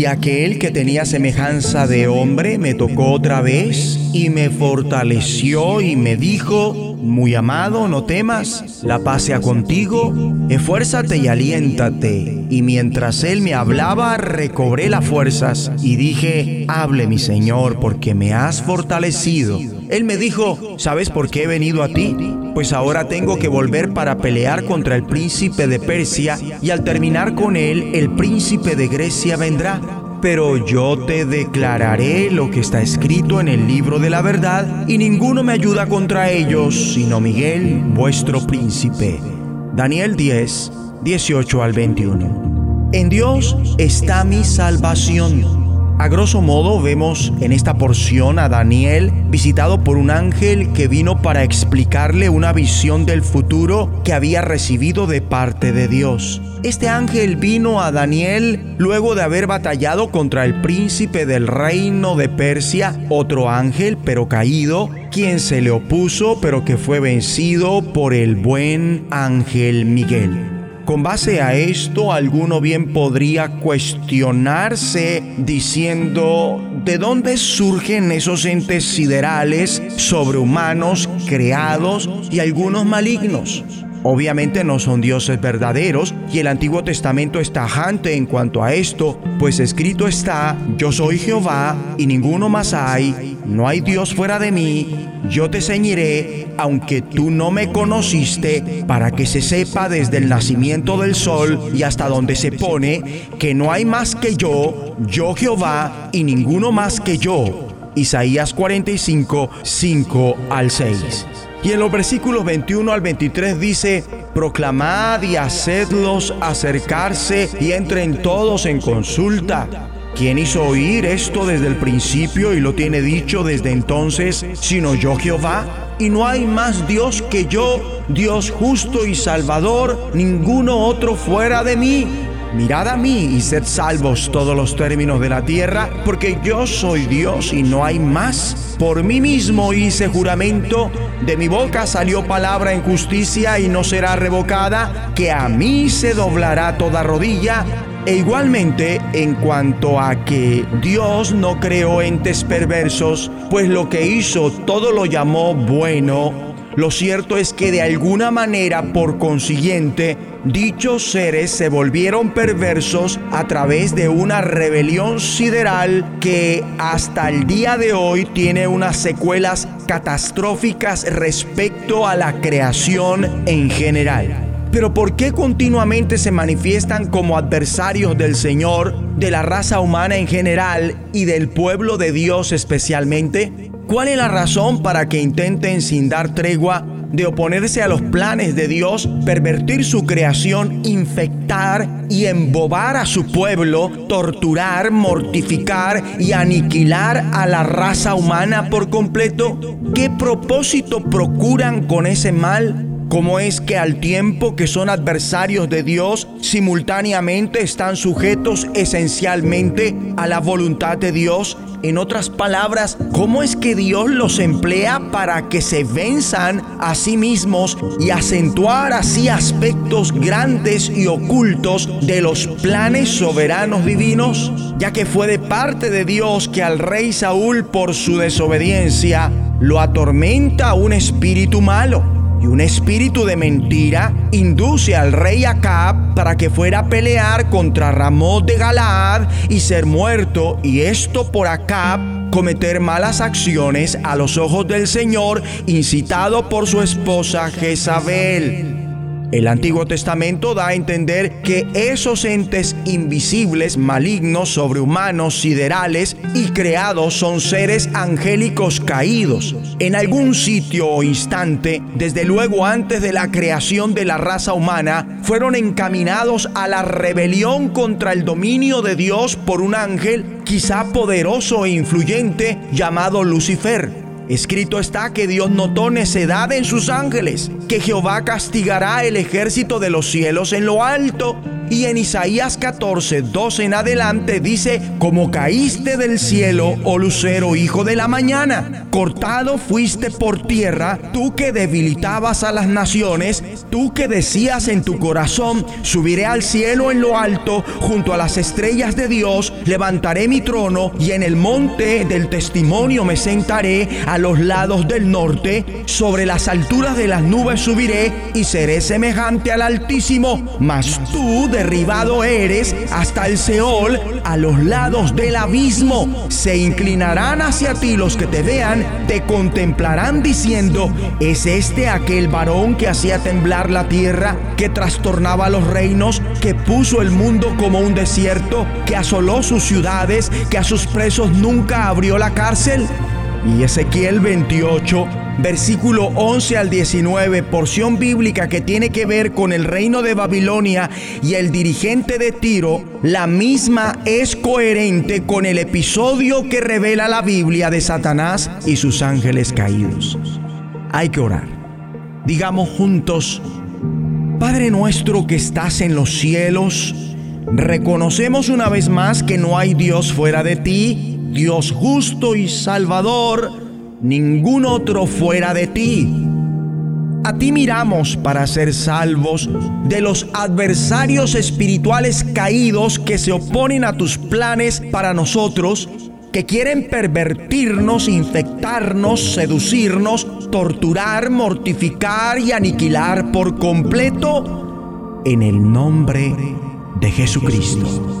Y aquel que tenía semejanza de hombre me tocó otra vez y me fortaleció y me dijo, muy amado, no temas, la paz sea contigo, esfuérzate y aliéntate. Y mientras él me hablaba, recobré las fuerzas y dije, hable mi Señor, porque me has fortalecido. Él me dijo, ¿sabes por qué he venido a ti? Pues ahora tengo que volver para pelear contra el príncipe de Persia y al terminar con él, el príncipe de Grecia vendrá pero yo te declararé lo que está escrito en el libro de la verdad, y ninguno me ayuda contra ellos, sino Miguel, vuestro príncipe. Daniel 10, 18 al 21. En Dios está mi salvación. A grosso modo vemos en esta porción a Daniel visitado por un ángel que vino para explicarle una visión del futuro que había recibido de parte de Dios. Este ángel vino a Daniel luego de haber batallado contra el príncipe del reino de Persia, otro ángel pero caído, quien se le opuso pero que fue vencido por el buen ángel Miguel. Con base a esto, alguno bien podría cuestionarse diciendo, ¿de dónde surgen esos entes siderales sobrehumanos creados y algunos malignos? Obviamente no son dioses verdaderos y el Antiguo Testamento es tajante en cuanto a esto, pues escrito está, yo soy Jehová y ninguno más hay, no hay Dios fuera de mí, yo te ceñiré, aunque tú no me conociste, para que se sepa desde el nacimiento del sol y hasta donde se pone, que no hay más que yo, yo Jehová y ninguno más que yo. Isaías 45, 5 al 6. Y en los versículos 21 al 23 dice, proclamad y hacedlos acercarse y entren todos en consulta. ¿Quién hizo oír esto desde el principio y lo tiene dicho desde entonces, sino yo Jehová? Y no hay más Dios que yo, Dios justo y salvador, ninguno otro fuera de mí. Mirad a mí y sed salvos todos los términos de la tierra, porque yo soy Dios y no hay más. Por mí mismo hice juramento, de mi boca salió palabra en justicia y no será revocada, que a mí se doblará toda rodilla. E igualmente en cuanto a que Dios no creó entes perversos, pues lo que hizo todo lo llamó bueno lo cierto es que de alguna manera, por consiguiente, dichos seres se volvieron perversos a través de una rebelión sideral que hasta el día de hoy tiene unas secuelas catastróficas respecto a la creación en general. Pero ¿por qué continuamente se manifiestan como adversarios del Señor, de la raza humana en general y del pueblo de Dios especialmente? ¿Cuál es la razón para que intenten sin dar tregua de oponerse a los planes de Dios, pervertir su creación, infectar y embobar a su pueblo, torturar, mortificar y aniquilar a la raza humana por completo? ¿Qué propósito procuran con ese mal? ¿Cómo es que al tiempo que son adversarios de Dios, simultáneamente están sujetos esencialmente a la voluntad de Dios? En otras palabras, ¿cómo es que Dios los emplea para que se venzan a sí mismos y acentuar así aspectos grandes y ocultos de los planes soberanos divinos? Ya que fue de parte de Dios que al rey Saúl por su desobediencia lo atormenta un espíritu malo y un espíritu de mentira induce al rey Acab para que fuera a pelear contra Ramón de Galaad y ser muerto, y esto por Acab cometer malas acciones a los ojos del Señor, incitado por su esposa Jezabel. El Antiguo Testamento da a entender que esos entes invisibles, malignos, sobrehumanos, siderales y creados son seres angélicos caídos. En algún sitio o instante, desde luego antes de la creación de la raza humana, fueron encaminados a la rebelión contra el dominio de Dios por un ángel quizá poderoso e influyente llamado Lucifer. Escrito está que Dios notó necedad en sus ángeles, que Jehová castigará el ejército de los cielos en lo alto Y en Isaías 14, 12 en adelante dice, como caíste del cielo, oh lucero, hijo de la mañana, cortado fuiste por tierra, tú que debilitabas a las naciones, tú que decías en tu corazón, subiré al cielo en lo alto, junto a las estrellas de Dios, levantaré mi trono y en el monte del testimonio me sentaré a los lados del norte, sobre las alturas de las nubes subiré y seré semejante al Altísimo, mas tú derribado eres hasta el Seol, a los lados del abismo. Se inclinarán hacia ti los que te vean, te contemplarán diciendo, ¿es este aquel varón que hacía temblar la tierra, que trastornaba los reinos, que puso el mundo como un desierto, que asoló sus ciudades, que a sus presos nunca abrió la cárcel? Y Ezequiel 28 versículo 11 al 19, porción bíblica que tiene que ver con el reino de Babilonia y el dirigente de Tiro, la misma es coherente con el episodio que revela la Biblia de Satanás y sus ángeles caídos. Hay que orar. Digamos juntos, Padre nuestro que estás en los cielos, reconocemos una vez más que no hay Dios fuera de ti, Dios justo y salvador, ningún otro fuera de ti. A ti miramos para ser salvos de los adversarios espirituales caídos que se oponen a tus planes para nosotros, que quieren pervertirnos, infectarnos, seducirnos, torturar, mortificar y aniquilar por completo en el nombre de Jesucristo